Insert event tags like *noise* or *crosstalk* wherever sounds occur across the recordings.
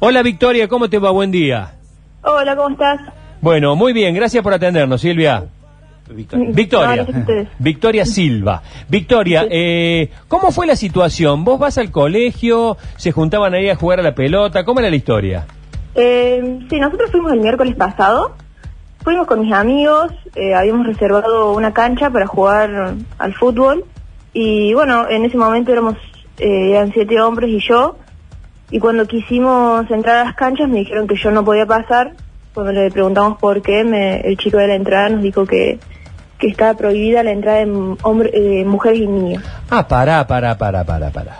Hola Victoria, ¿cómo te va? Buen día. Hola, ¿cómo estás? Bueno, muy bien, gracias por atendernos, Silvia. Victoria. No, gracias a ustedes. Victoria Silva. Victoria, eh, ¿cómo fue la situación? ¿Vos vas al colegio? ¿Se juntaban ahí a jugar a la pelota? ¿Cómo era la historia? Eh, sí, nosotros fuimos el miércoles pasado. Fuimos con mis amigos, eh, habíamos reservado una cancha para jugar al fútbol. Y bueno, en ese momento éramos, eh, eran siete hombres y yo. Y cuando quisimos entrar a las canchas me dijeron que yo no podía pasar. Cuando le preguntamos por qué, me- el chico de la entrada nos dijo que, que estaba prohibida la entrada de hombre- eh, mujeres y niños. Ah, pará, pará, pará, pará, pará.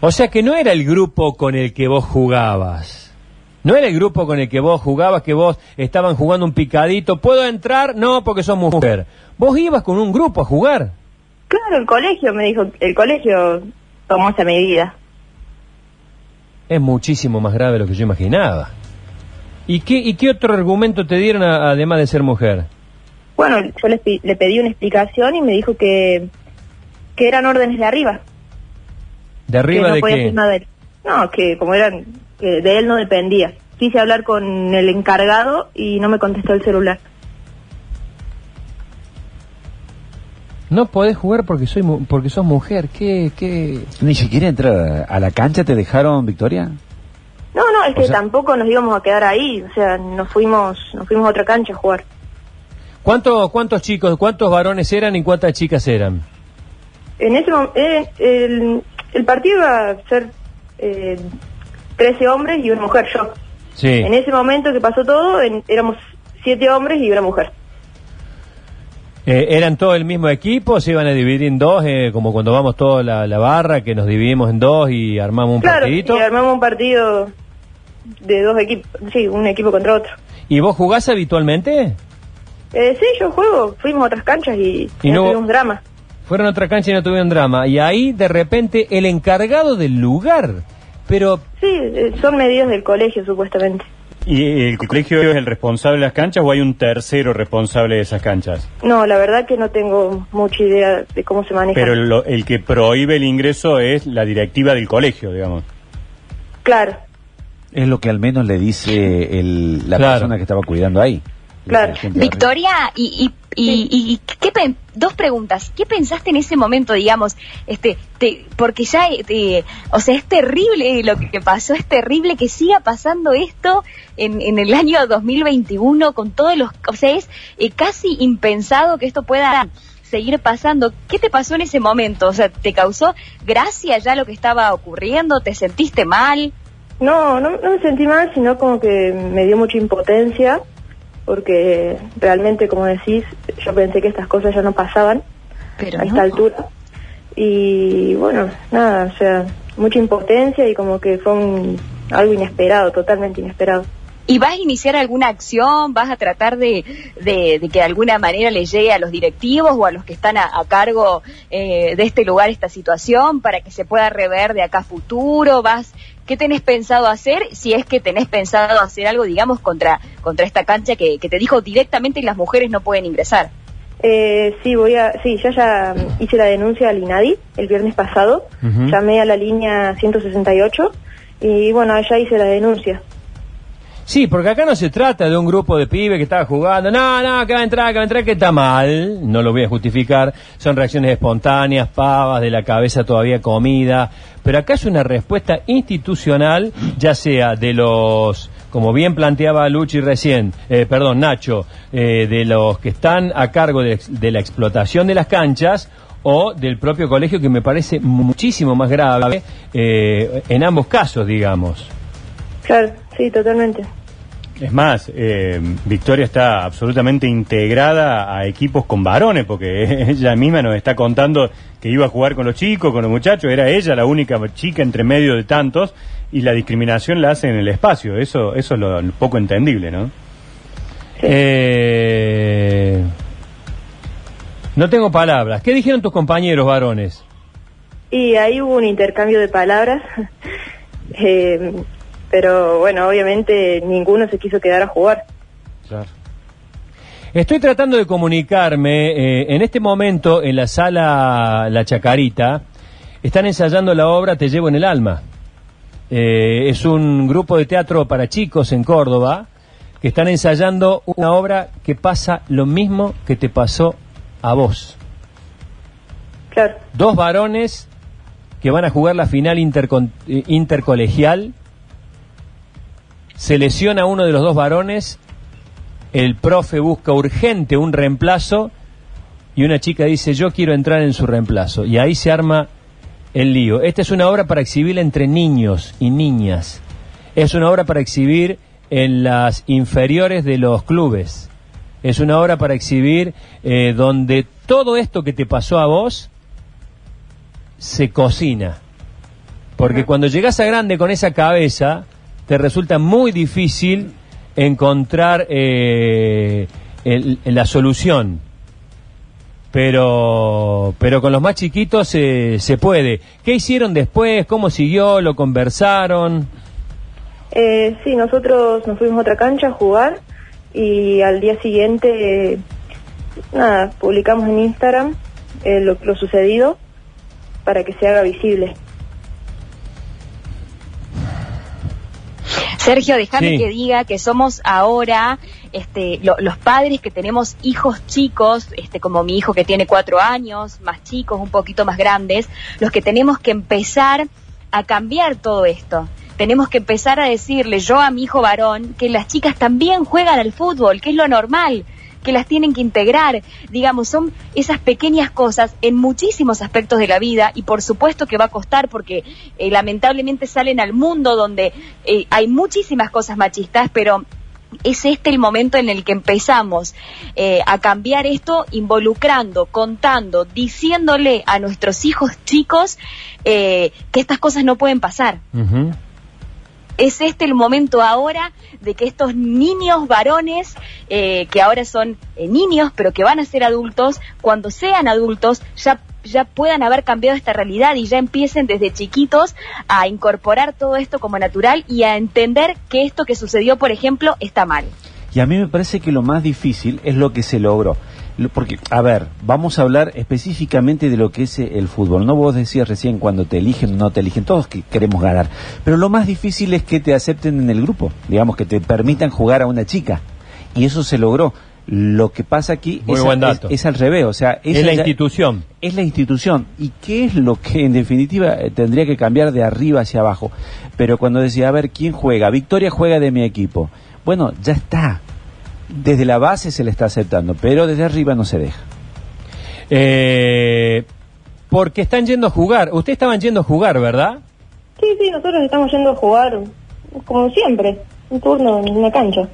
O sea que no era el grupo con el que vos jugabas. No era el grupo con el que vos jugabas, que vos estaban jugando un picadito. ¿Puedo entrar? No, porque sos mujer. Vos ibas con un grupo a jugar. Claro, el colegio me dijo, el colegio tomó esa medida. Es muchísimo más grave de lo que yo imaginaba. ¿Y qué, y qué otro argumento te dieron a- además de ser mujer? Bueno, yo le, pedí una explicación y me dijo que, que eran órdenes de arriba. ¿De que arriba no de podía qué? hacer nada de él. No, que como eran, que de él no dependía. Quise hablar con el encargado y no me contestó el celular. No podés jugar porque soy mu- porque sos mujer. ¿Qué, qué? Ni siquiera entrar a la cancha te dejaron, Victoria. No, no, es O que sea- tampoco nos íbamos a quedar ahí. O sea, nos fuimos, nos fuimos a otra cancha a jugar. ¿Cuántos, ¿Cuántos chicos, cuántos varones eran y cuántas chicas eran? En ese momento, el, el partido iba a ser eh, 13 hombres y una mujer, yo. Sí. En ese momento que pasó todo, en- éramos siete hombres y una mujer. Eh, ¿Eran todo el mismo equipo? ¿Se iban a dividir en dos? eh, como cuando vamos toda la, la barra, que nos dividimos en dos y armamos un claro, partidito. y armamos un partido de dos equipos, sí, un equipo contra otro. ¿Y vos jugás habitualmente? Eh, sí, yo juego, fuimos a otras canchas y, Y no tuvimos drama. Fueron a otra cancha y no tuvieron drama. Y ahí, de repente, el encargado del lugar. Pero, Sí, eh, son medidas del colegio supuestamente. ¿Y el colegio es el responsable de las canchas o hay un tercero responsable de esas canchas? No, la verdad que no tengo mucha idea de cómo se maneja. Pero lo- el que prohíbe el ingreso es la directiva del colegio, digamos. Claro, Es lo que al menos le dice el- la Claro. persona que estaba cuidando ahí. Claro. Victoria, y, y, y, y ¿qué dos preguntas. ¿Qué pensaste en ese momento, digamos? este te, Porque ya, eh, te- o sea, es terrible lo que pasó, es terrible que siga pasando esto en, en el año 2021 con todos los... O sea, es eh, casi impensado que esto pueda seguir pasando. ¿Qué te pasó en ese momento? O sea, ¿te causó gracia ya lo que estaba ocurriendo? ¿Te sentiste mal? no, no, no me sentí mal, sino como que me dio mucha impotencia, porque realmente, como decís, yo pensé que estas cosas ya no pasaban Pero a no. esta altura. Y bueno, nada, o sea, mucha impotencia y como que fue un- algo inesperado, totalmente inesperado. ¿Y vas a iniciar alguna acción? ¿Vas a tratar de, de- de que de alguna manera le llegue a los directivos o a los que están a, a cargo eh, de este lugar esta situación para que se pueda rever de acá a futuro? ¿Vas, ¿Qué tenés pensado hacer si es que tenés pensado hacer algo, digamos, contra, contra esta cancha que, que te dijo directamente las mujeres no pueden ingresar? Eh, sí, voy a, sí, ya ya hice la denuncia al INADI el viernes pasado, llamé a la línea 168 y bueno, allá hice la denuncia. Sí, porque acá no se trata de un grupo de pibes que estaba jugando. No, no, que va a entrar, que va a entrar, que está mal. No lo voy a justificar. Son reacciones espontáneas, pavas, de la cabeza todavía comida. Pero acá es una respuesta institucional, ya sea de los, como bien planteaba Luchi recién, eh, perdón, Nacho, eh, de los que están a cargo de, de la explotación de las canchas o del propio colegio, que me parece muchísimo más grave eh, en ambos casos, digamos. Claro, sí, totalmente. Es más, eh, Victoria está absolutamente integrada a equipos con varones, porque *laughs* ella misma nos está contando que iba a jugar con los chicos, con los muchachos, era ella la única chica entre medio de tantos, y la discriminación la hace en el espacio. Eso, eso es lo, lo poco entendible, ¿no? Eh, no tengo palabras. ¿Qué dijeron tus compañeros varones? Y ahí hubo un intercambio de palabras, *laughs* eh, pero bueno, obviamente ninguno se quiso quedar a jugar. Estoy tratando de comunicarme. eh, en este momento, en la sala La Chacarita, están ensayando la obra Te llevo en el alma. Eh, es un grupo de teatro para chicos en Córdoba que están ensayando una obra que pasa lo mismo que te pasó a vos. Claro. Dos varones que van a jugar la final intercon- eh, intercolegial. Se lesiona uno de los dos varones. El profe busca urgente un reemplazo. Y una chica dice, yo quiero entrar en su reemplazo. Y ahí se arma el lío. Esta es una obra para exhibir entre niños y niñas. Es una obra para exhibir en las inferiores de los clubes. Es una obra para exhibir eh, donde todo esto que te pasó a vos se cocina. Porque cuando llegas a grande con esa cabeza, te resulta muy difícil encontrar eh, el- la solución. Pero, pero con los más chiquitos eh, se puede. ¿Qué hicieron después? ¿Cómo siguió? ¿Lo conversaron? Eh, sí, nosotros nos fuimos a otra cancha a jugar y al día siguiente, nada, publicamos en Instagram eh, lo, lo sucedido para que se haga visible. Sergio, déjame Sí. que diga que somos ahora este, lo- los padres que tenemos hijos chicos, este, como mi hijo que tiene cuatro años, más chicos, un poquito más grandes, los que tenemos que empezar a cambiar todo esto. Tenemos que empezar a decirle yo a mi hijo varón que las chicas también juegan al fútbol, que es lo normal, que las tienen que integrar. Digamos, son esas pequeñas cosas en muchísimos aspectos de la vida y por supuesto que va a costar porque eh, lamentablemente salen al mundo donde eh, hay muchísimas cosas machistas, pero es este el momento en el que empezamos eh, a cambiar esto involucrando, contando, diciéndole a nuestros hijos chicos eh, que estas cosas no pueden pasar. Es este el momento ahora de que estos niños varones, eh, que ahora son eh, niños, pero que van a ser adultos, cuando sean adultos ya ya puedan haber cambiado esta realidad y ya empiecen desde chiquitos a incorporar todo esto como natural y a entender que esto que sucedió, por ejemplo, está mal. Y a mí me parece que lo más difícil es lo que se logró. Porque, a ver, vamos a hablar específicamente de lo que es eh, el fútbol. No vos decías recién cuando te eligen o no te eligen, todos que queremos ganar. Pero lo más difícil es que te acepten en el grupo, digamos, que te permitan jugar a una chica. Y eso se logró. Lo que pasa aquí es, al revés, o sea, Es la ya- institución. es la institución. ¿Y qué es lo que en definitiva eh, tendría que cambiar de arriba hacia abajo? Pero cuando decía, a ver, ¿quién juega? Victoria juega de mi equipo. Bueno, ya está. Desde la base se le está aceptando, pero desde arriba no se deja. Eh, porque están yendo a jugar. Ustedes estaban yendo a jugar, ¿verdad? Sí, sí, nosotros estamos yendo a jugar como siempre, un turno en una cancha.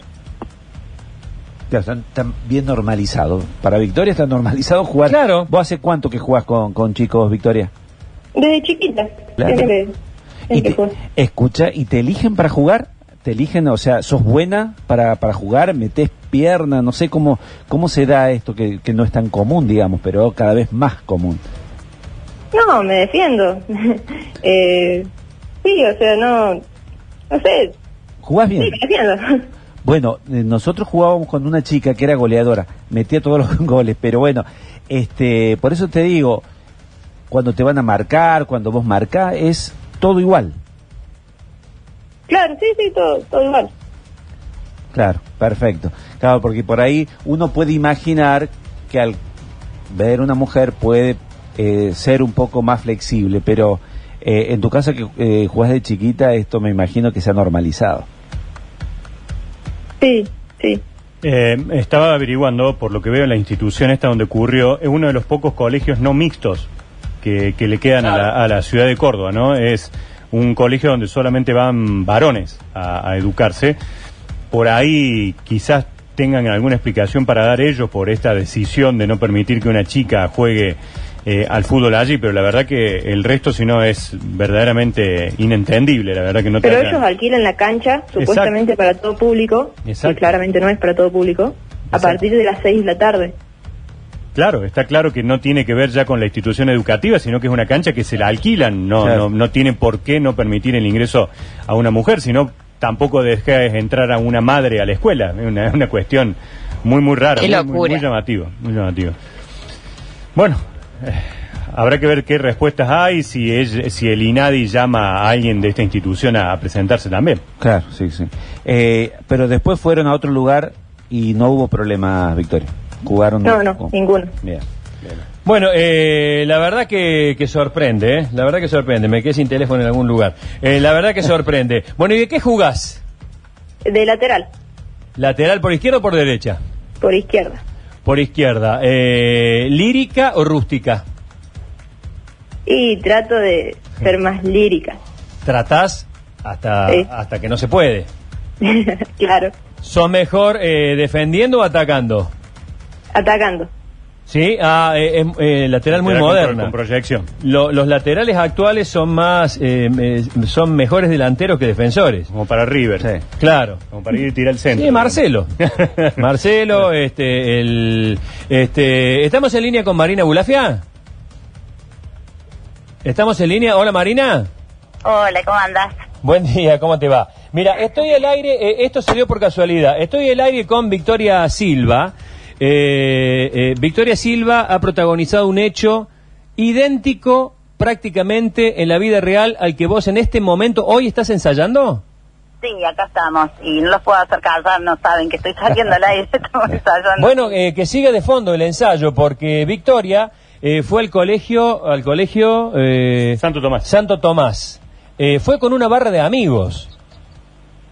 Ya están, están bien normalizados. Para Victoria está normalizado jugar. Claro. ¿Vos hace cuánto que jugás con, con chicos, Victoria? Desde chiquita. Claro. Y siempre te, jugué. escucha, ¿y te eligen para jugar? ¿Te eligen, o sea, sos buena para, para jugar? ¿Metés pierna? No sé cómo, cómo se da esto que, que no es tan común, digamos, pero cada vez más común. No, me defiendo. *laughs* eh, sí, o sea, no, no sé, ¿Jugás sí, bien? me defiendo. *laughs* Bueno, eh, nosotros jugábamos con una chica que era goleadora, metía todos los *laughs* goles, pero bueno, este, por eso te digo, cuando te van a marcar, cuando vos marcás, es todo igual. Claro, sí, sí, todo, todo igual. Claro, perfecto. Claro, porque por ahí uno puede imaginar que al ver una mujer puede eh, ser un poco más flexible, pero eh, en tu caso que eh, jugás de chiquita, esto me imagino que se ha normalizado. Sí, sí. Eh, estaba averiguando, por lo que veo en la institución esta donde ocurrió, es uno de los pocos colegios no mixtos que, que le quedan a, la, a la ciudad de Córdoba, ¿no? Es un colegio donde solamente van varones a, a educarse. Por ahí quizás tengan alguna explicación para dar ellos por esta decisión de no permitir que una chica juegue eh, al fútbol allí, pero la verdad que el resto, si no, es verdaderamente inentendible, la verdad que no Pero tendrán- ellos alquilan la cancha supuestamente para todo público, Exacto. que claramente no es para todo público, a partir de las 6 de la tarde. Claro, está claro que no tiene que ver ya con la institución educativa, sino que es una cancha que se la alquilan. No, Claro. no, no tiene por qué no permitir el ingreso a una mujer, sino tampoco dejar entrar a una madre a la escuela. Es una, es *laughs* una cuestión muy, muy rara. Qué muy, muy- locura. Muy, llamativo, muy llamativo. Bueno, eh, Habrá que ver qué respuestas hay, si, es, si el INADI llama a alguien de esta institución a, a presentarse también. Claro, sí, sí. Eh, pero después fueron a otro lugar y no hubo problema, Victoria. Jugaron. No, no, con- ninguno. Bien. Bueno, eh, la verdad que, que sorprende, ¿eh? La verdad que sorprende. Me quedé sin teléfono en algún lugar. Eh, la verdad que sorprende. *laughs* Bueno, ¿y de qué jugás? De lateral, ¿Lateral por izquierda o por derecha? por izquierda. Por izquierda. Eh, ¿Lírica o rústica? Y trato de ser más lírica. Tratás hasta, Sí. hasta que no se puede. *laughs* claro, ¿Sos mejor eh, defendiendo o atacando? Atacando. Sí, ah, eh, eh, lateral muy Lateral con- moderna. Con proyección. Lo- los laterales actuales son más, eh, eh, son mejores delanteros que defensores. Como para River. Sí. Claro. Como para ir y tirar el centro. Sí, Marcelo. *laughs* Marcelo, este, el, este, ¿estamos en línea con Marina Bulafia? ¿Estamos en línea? Hola Marina. Hola, ¿cómo andás? Buen día, ¿cómo te va? Mira, estoy al aire, eh, esto se dio por casualidad, estoy al aire con Victoria Silva. Eh, eh, Victoria Silva ha protagonizado un hecho idéntico prácticamente en la vida real al que vos en este momento, hoy estás ensayando. Sí, acá estamos. Y no los puedo hacer callar, no saben que estoy saliendo al aire, *laughs* estamos ensayando. Bueno, eh, que siga de fondo el ensayo, porque Victoria eh, fue al colegio, al colegio eh, Santo Tomás. Santo Tomás. Eh, fue con una barra de amigos.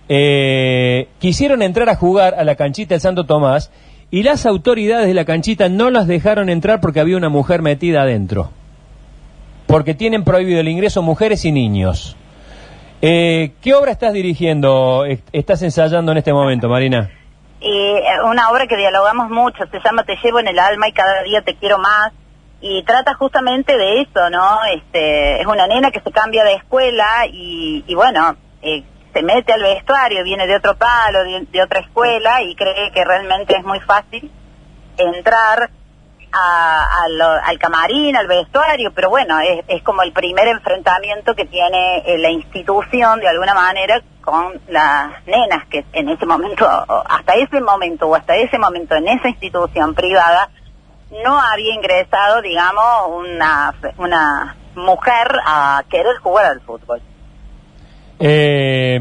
Eh, quisieron entrar a jugar a la canchita del Santo Tomás y las autoridades de la canchita no las dejaron entrar porque había una mujer metida adentro. Porque tienen prohibido el ingreso mujeres y niños. Eh, ¿Qué obra estás dirigiendo, est- estás ensayando en este momento, Marina? Eh, una obra que dialogamos mucho, se llama Te llevo en el alma y cada día te quiero más. Y trata justamente de eso, ¿no? Este, es una nena que se cambia de escuela y, y bueno, eh, se mete al vestuario, viene de otro palo, de, otra escuela y cree que realmente es muy fácil entrar a- a al camarín, al vestuario, pero bueno, es, es como el primer enfrentamiento que tiene eh, la institución de alguna manera con las nenas que en ese momento, hasta ese momento o hasta ese momento en esa institución privada, no había ingresado, digamos, una, una mujer a querer jugar al fútbol. Eh,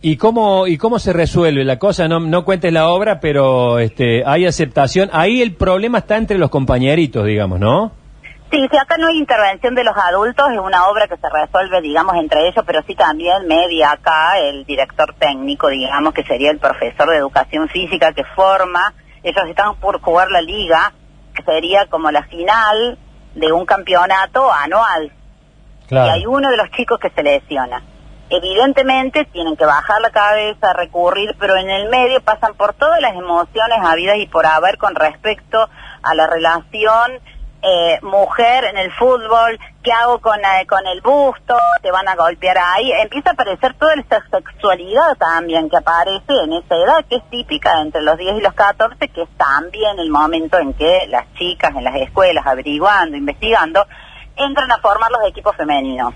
¿y, cómo, ¿Y cómo se resuelve la cosa? No, no cuentes la obra, pero este, hay aceptación. Ahí el problema está entre los compañeritos, digamos, ¿no? Sí, sí, acá no hay intervención de los adultos, es una obra que se resuelve, digamos, entre ellos, pero sí también media acá el director técnico, digamos, que sería el profesor de educación física que forma. Ellos están por jugar la liga, que sería como la final de un campeonato anual. Y hay uno de los chicos que se lesiona. Evidentemente tienen que bajar la cabeza, recurrir, pero en el medio pasan por todas las emociones habidas y por haber con respecto a la relación eh, mujer en el fútbol, ¿qué hago con, eh, con el busto? ¿Te van a golpear ahí? Empieza a aparecer toda esta sexualidad también que aparece en esa edad, que es típica entre los 10 y los 14, que es también el momento en que las chicas en las escuelas, averiguando, investigando, entran a formar los equipos femeninos.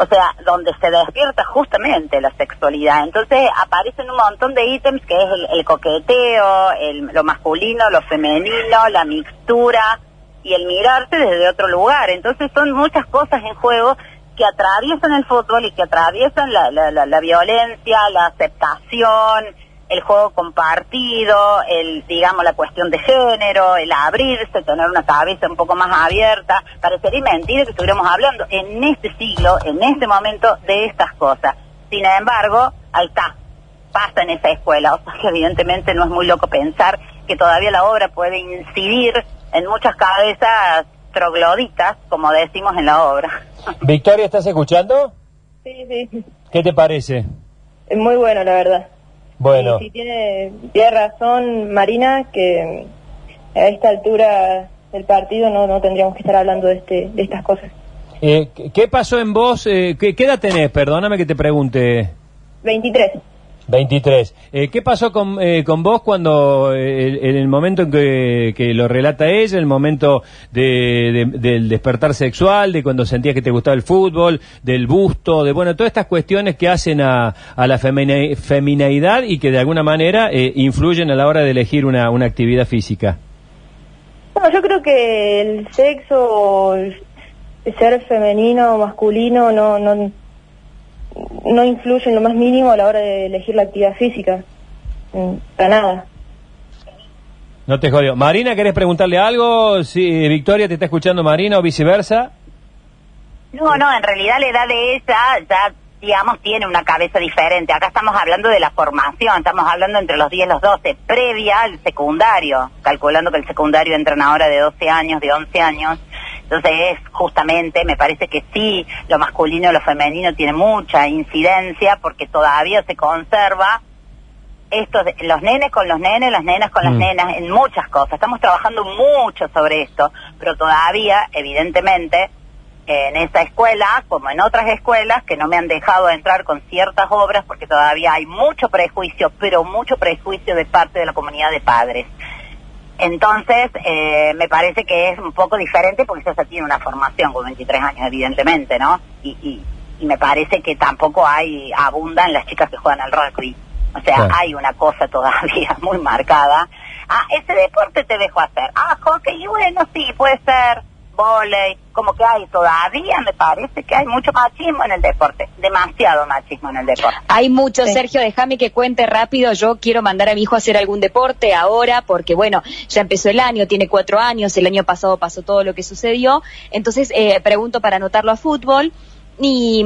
O sea, donde se despierta justamente la sexualidad. Entonces aparecen un montón de ítems que es el, el coqueteo, el- lo masculino, lo femenino, la mixtura y el mirarse desde otro lugar. Entonces son muchas cosas en juego que atraviesan el fútbol y que atraviesan la, la, la, la violencia, la aceptación, el juego compartido, el digamos la cuestión de género, el abrirse, tener una cabeza un poco más abierta. Parecería mentira que estuviéramos hablando en este siglo, en este momento, de estas cosas. Sin embargo, ahí está, pasa en esa escuela. O sea que evidentemente no es muy loco pensar que todavía la obra puede incidir en muchas cabezas trogloditas, como decimos en la obra. *laughs* Victoria, ¿estás escuchando? Sí, sí. ¿Qué te parece? Es muy bueno, la verdad. Bueno, Y sí tiene, tiene razón Marina que a esta altura del partido no, no tendríamos que estar hablando de, este, de estas cosas. eh, ¿qué- ¿qué pasó en vos? Eh, ¿qué, qué edad tenés? Perdóname que te pregunte. 23. 23. Eh, ¿Qué pasó con, eh, con vos cuando, eh, en el momento en que, que lo relata ella, el momento de, de- del despertar sexual, de cuando sentías que te gustaba el fútbol, del busto, de bueno, todas estas cuestiones que hacen a, a la femineidad y que de alguna manera eh, influyen a la hora de elegir una, una actividad física? Bueno, yo creo que el sexo ser femenino o masculino no, no, no influye en lo más mínimo a la hora de elegir la actividad física. Mm, Para nada. No te jodió. Marina, ¿querés preguntarle algo? Si Victoria te está escuchando Marina o viceversa. No, no, en realidad la edad de ella ya, digamos, tiene una cabeza diferente. Acá estamos hablando de la formación, estamos hablando entre los 10 y los 12, previa al secundario, calculando que el secundario entran ahora de 12 años, de 11 años. Entonces es justamente, me parece que sí, lo masculino y lo femenino tiene mucha incidencia porque todavía se conserva esto de los nenes con los nenes, las nenas con las Mm. nenas, en muchas cosas. Estamos trabajando mucho sobre esto, pero todavía, evidentemente, en esa escuela, como en otras escuelas, que no me han dejado entrar con ciertas obras, porque todavía hay mucho prejuicio, pero mucho prejuicio de parte de la comunidad de padres. Entonces, eh, me parece que es un poco diferente porque ella ya tiene una formación con 23 años, evidentemente, ¿no? Y, y, y me parece que tampoco hay, abundan las chicas que juegan al rugby. O sea, Claro. hay una cosa todavía *laughs* muy marcada. Ah, ese deporte te dejo hacer. Ah, hockey, y bueno, sí, puede ser. Voley, como que hay todavía, me parece que hay mucho machismo en el deporte. Demasiado machismo en el deporte. Hay mucho, Sí. Sergio, déjame que cuente rápido. Yo quiero mandar a mi hijo a hacer algún deporte ahora, porque bueno, ya empezó el año, tiene cuatro años, el año pasado pasó todo lo que sucedió. Entonces, eh, pregunto para anotarlo a fútbol. Y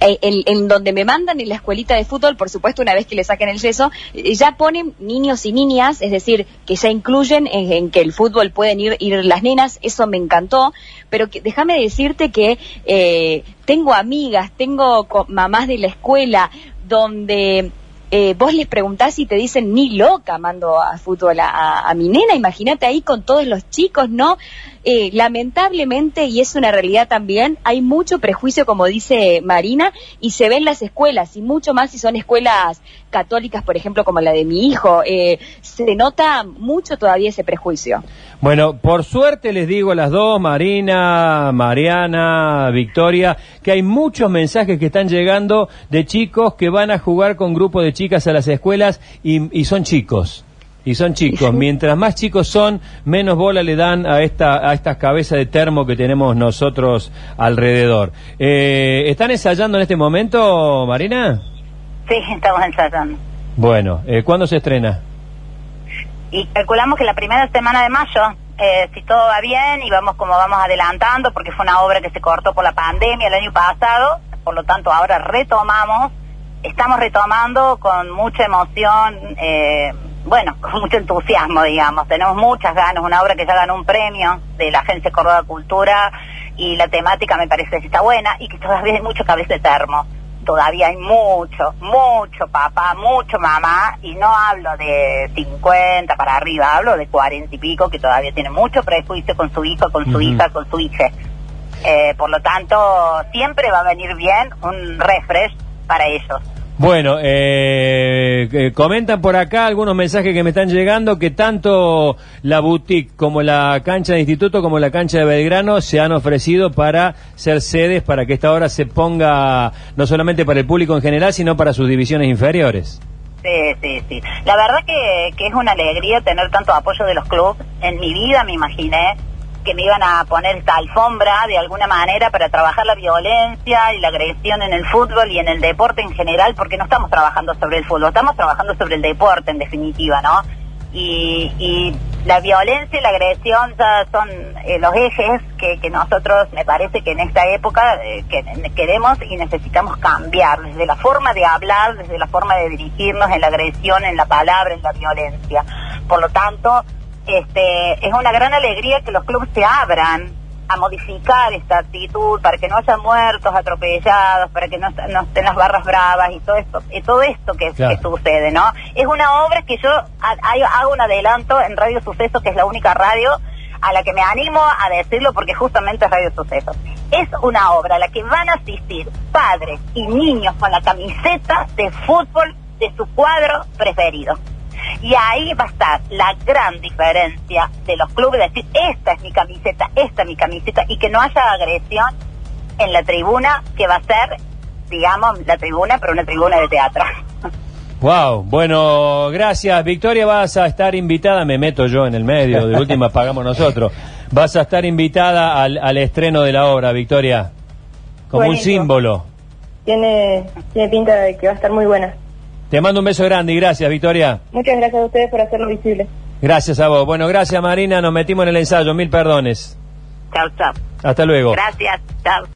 eh, el- en donde me mandan en la escuelita de fútbol, por supuesto, una vez que le saquen el yeso, eh, ya ponen niños y niñas, es decir, que ya incluyen en, en que el fútbol pueden ir, ir las nenas, eso me encantó, pero déjame decirte que eh, tengo amigas, tengo mamás de la escuela donde eh, vos les preguntás y te dicen ni loca mando a fútbol a, mi nena, imagínate ahí con todos los chicos, ¿no? Eh, lamentablemente, y es una realidad también, hay mucho prejuicio, como dice Marina, y se ve en las escuelas, y mucho más si son escuelas católicas, por ejemplo, como la de mi hijo. Eh, se nota mucho todavía ese prejuicio. Bueno, por suerte les digo a las dos, Marina, Mariana, Victoria, que hay muchos mensajes que están llegando de chicos que van a jugar con grupos de chicas a las escuelas y, y son chicos. Y son chicos. Mientras más chicos son, menos bola le dan a esta a estas cabezas de termo que tenemos nosotros alrededor. Eh, ¿Están ensayando en este momento, Marina? Sí, estamos ensayando. Bueno, eh, ¿cuándo se estrena? y calculamos que la primera semana de mayo, eh, si todo va bien y vamos como vamos adelantando, porque fue una obra que se cortó por la pandemia el año pasado, por lo tanto ahora retomamos, estamos retomando con mucha emoción, eh, bueno, *laughs* con mucho entusiasmo, digamos, tenemos muchas ganas, una obra que ya ganó un premio de la Agencia Córdoba Cultura y la temática me parece que está buena y que todavía hay mucho cabeza de termo todavía hay mucho, mucho papá, mucho mamá, y no hablo de 50 para arriba, hablo de 40 y pico, que todavía tiene mucho prejuicio con su hijo, con su hija, con su hija. Eh, por lo tanto, siempre va a venir bien un refresh para ellos. Bueno, eh, eh, comentan por acá algunos mensajes que me están llegando que tanto la boutique como la cancha de instituto como la cancha de Belgrano se han ofrecido para ser sedes para que esta obra se ponga no solamente para el público en general, sino para sus divisiones inferiores. Sí, sí, sí. La verdad que, que es una alegría tener tanto apoyo de los clubes. En mi vida me imaginé que me iban a poner esta alfombra de alguna manera para trabajar la violencia y la agresión en el fútbol y en el deporte en general, porque no estamos trabajando sobre el fútbol, estamos trabajando sobre el deporte en definitiva, ¿no? Y, y la violencia y la agresión ya son eh, los ejes que, que nosotros, me parece que en esta época eh, que queremos y necesitamos cambiar, desde la forma de hablar, desde la forma de dirigirnos en la agresión, en la palabra, en la violencia. Por lo tanto, este, es una gran alegría que los clubes se abran a modificar esta actitud para que no haya muertos atropellados, para que no, est- no estén las barras bravas y todo esto, y todo esto que, Claro. que sucede, ¿no? Es una obra que yo ha- ha- hago un adelanto en Radio Suceso, que es la única radio a la que me animo a decirlo porque justamente es Radio Suceso. Es una obra a la que van a asistir padres y niños con la camiseta de fútbol de su cuadro preferido. Y ahí va a estar la gran diferencia de los clubes, decir, esta es mi camiseta, esta es mi camiseta, y que no haya agresión en la tribuna, que va a ser, digamos, la tribuna, pero una tribuna de teatro. *laughs* Wow, bueno, gracias. Victoria, vas a estar invitada, me meto yo en el medio, de última pagamos nosotros. Vas a estar invitada al, al estreno de la obra, Victoria. Como un símbolo. Tiene, tiene pinta de que va a estar muy buena. Te mando un beso grande y gracias, Victoria. Muchas gracias a ustedes por hacerlo visible. Gracias a vos. Bueno, gracias, Marina. Nos metimos en el ensayo. Mil perdones. Chao, chao. Hasta luego. Gracias, chao.